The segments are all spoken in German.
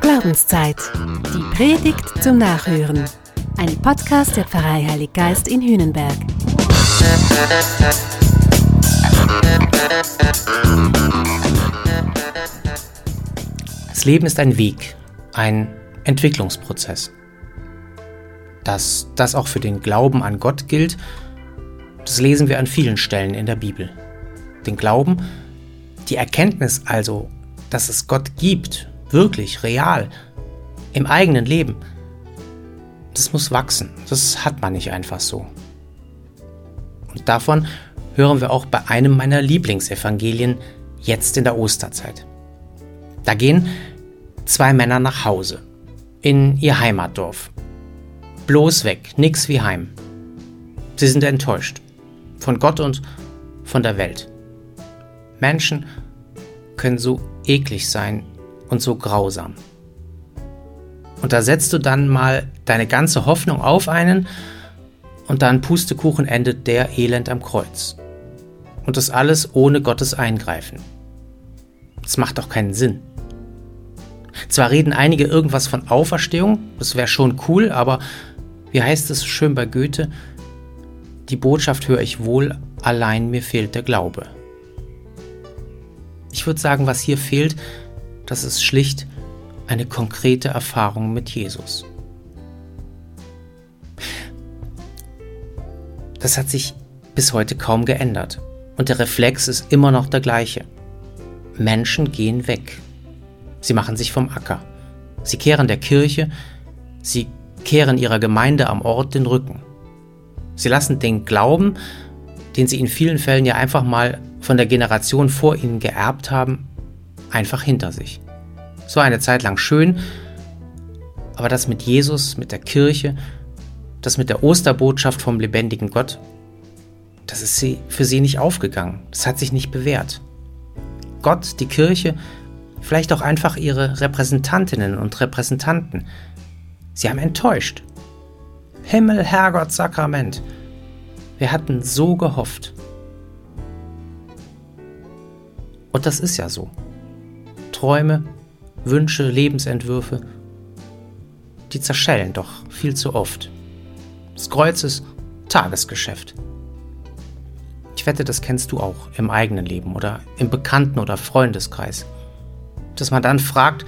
Glaubenszeit. Die Predigt zum Nachhören. Ein Podcast der Pfarrei Heilig Geist in Hühnenberg. Das Leben ist ein Weg, ein Entwicklungsprozess. Dass das auch für den Glauben an Gott gilt, das lesen wir an vielen Stellen in der Bibel. Den Glauben, die Erkenntnis also, dass es Gott gibt, wirklich, real, im eigenen Leben, das muss wachsen. Das hat man nicht einfach so. Und davon hören wir auch bei einem meiner Lieblingsevangelien jetzt in der Osterzeit. Da gehen zwei Männer nach Hause, in ihr Heimatdorf. Bloß weg, nix wie heim. Sie sind enttäuscht. Von Gott und von der Welt. Menschen können so eklig sein und so grausam. Und da setzt du dann mal deine ganze Hoffnung auf einen und dann Pustekuchen endet der Elend am Kreuz. Und das alles ohne Gottes Eingreifen. Das macht doch keinen Sinn. Zwar reden einige irgendwas von Auferstehung, das wäre schon cool, aber wie heißt es schön bei Goethe? Die Botschaft höre ich wohl, allein mir fehlt der Glaube. Ich würde sagen, was hier fehlt, das ist schlicht eine konkrete Erfahrung mit Jesus. Das hat sich bis heute kaum geändert und der Reflex ist immer noch der gleiche. Menschen gehen weg. Sie machen sich vom Acker. Sie kehren der Kirche, sie kehren ihrer Gemeinde am Ort den Rücken. Sie lassen den Glauben, den sie in vielen Fällen ja einfach mal von der Generation vor ihnen geerbt haben, einfach hinter sich. So eine Zeit lang schön, aber das mit Jesus, mit der Kirche, das mit der Osterbotschaft vom lebendigen Gott, das ist sie, für sie nicht aufgegangen. Das hat sich nicht bewährt. Gott, die Kirche, vielleicht auch einfach ihre Repräsentantinnen und Repräsentanten, sie haben enttäuscht. Himmel, Herrgott, Sakrament. Wir hatten so gehofft. Und das ist ja so. Träume, Wünsche, Lebensentwürfe, die zerschellen doch viel zu oft. Das Kreuz ist Tagesgeschäft. Ich wette, das kennst du auch im eigenen Leben oder im Bekannten- oder Freundeskreis. Dass man dann fragt,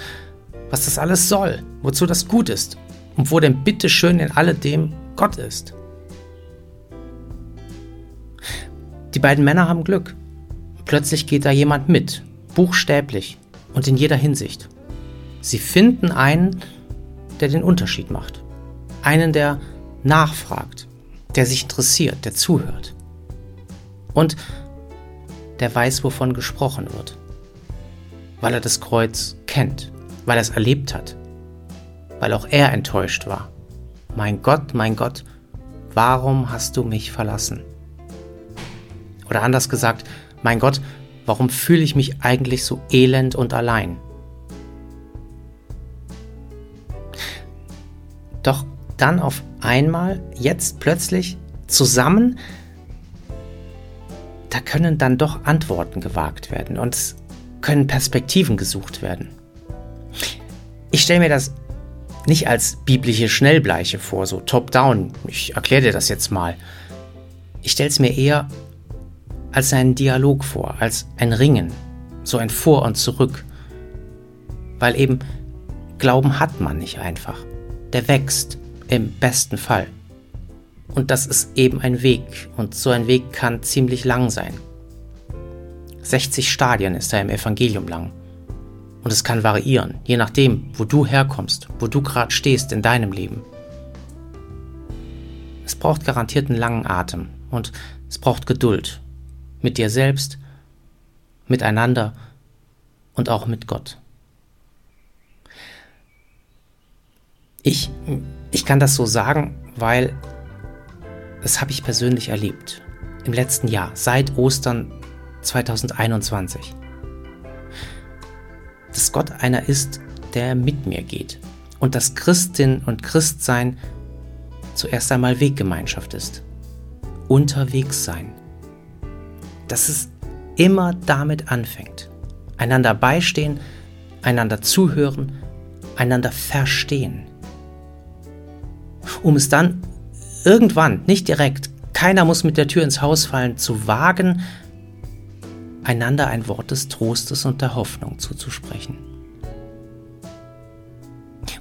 was das alles soll, wozu das gut ist und wo denn bitteschön in alledem Gott ist. Die beiden Männer haben Glück. Plötzlich geht da jemand mit, buchstäblich und in jeder Hinsicht. Sie finden einen, der den Unterschied macht. Einen, der nachfragt, der sich interessiert, der zuhört. Und der weiß, wovon gesprochen wird. Weil er das Kreuz kennt, weil er es erlebt hat, weil auch er enttäuscht war. Mein Gott, mein Gott, warum hast du mich verlassen? Oder anders gesagt, mein Gott, warum fühle ich mich eigentlich so elend und allein? Doch dann auf einmal, jetzt plötzlich zusammen, da können dann doch Antworten gewagt werden und es können Perspektiven gesucht werden. Ich stelle mir das nicht als biblische Schnellbleiche vor, so top-down. Ich erkläre dir das jetzt mal. Ich stelle es mir eher als einen Dialog vor, als ein Ringen, so ein Vor und Zurück. Weil eben Glauben hat man nicht einfach. Der wächst im besten Fall. Und das ist eben ein Weg und so ein Weg kann ziemlich lang sein. 60 Stadien ist er im Evangelium lang. Und es kann variieren, je nachdem, wo du herkommst, wo du gerade stehst in deinem Leben. Es braucht garantiert einen langen Atem und es braucht Geduld mit dir selbst, miteinander und auch mit Gott. Ich, ich kann das so sagen, weil das habe ich persönlich erlebt. Im letzten Jahr, seit Ostern 2021. Dass Gott einer ist, der mit mir geht. Und dass Christin und Christsein zuerst einmal Weggemeinschaft ist. Unterwegs sein dass es immer damit anfängt. einander beistehen, einander zuhören, einander verstehen. Um es dann irgendwann, nicht direkt, keiner muss mit der Tür ins Haus fallen, zu wagen, einander ein Wort des Trostes und der Hoffnung zuzusprechen.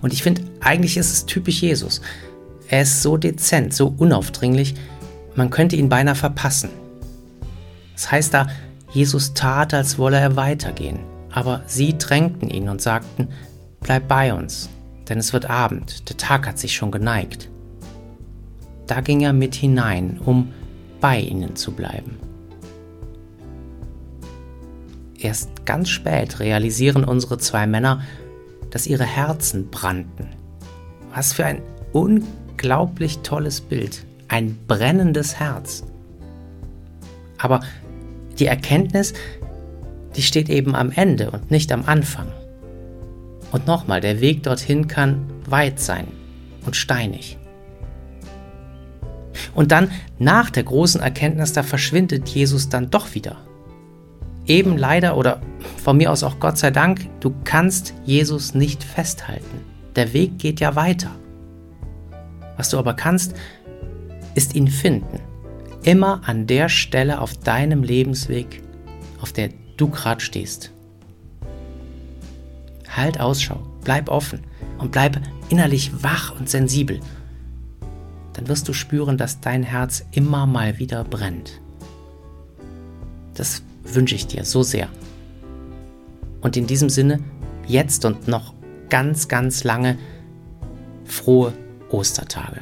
Und ich finde, eigentlich ist es typisch Jesus. Er ist so dezent, so unaufdringlich, man könnte ihn beinahe verpassen. Das heißt da, Jesus tat, als wolle er weitergehen, aber sie drängten ihn und sagten, bleib bei uns, denn es wird Abend, der Tag hat sich schon geneigt. Da ging er mit hinein, um bei ihnen zu bleiben. Erst ganz spät realisieren unsere zwei Männer, dass ihre Herzen brannten. Was für ein unglaublich tolles Bild. Ein brennendes Herz. Aber die Erkenntnis, die steht eben am Ende und nicht am Anfang. Und nochmal, der Weg dorthin kann weit sein und steinig. Und dann, nach der großen Erkenntnis, da verschwindet Jesus dann doch wieder eben leider oder von mir aus auch Gott sei Dank, du kannst Jesus nicht festhalten. Der Weg geht ja weiter. Was du aber kannst, ist ihn finden. Immer an der Stelle auf deinem Lebensweg, auf der du gerade stehst. Halt Ausschau, bleib offen und bleib innerlich wach und sensibel. Dann wirst du spüren, dass dein Herz immer mal wieder brennt. Das wünsche ich dir so sehr. Und in diesem Sinne, jetzt und noch ganz, ganz lange frohe Ostertage.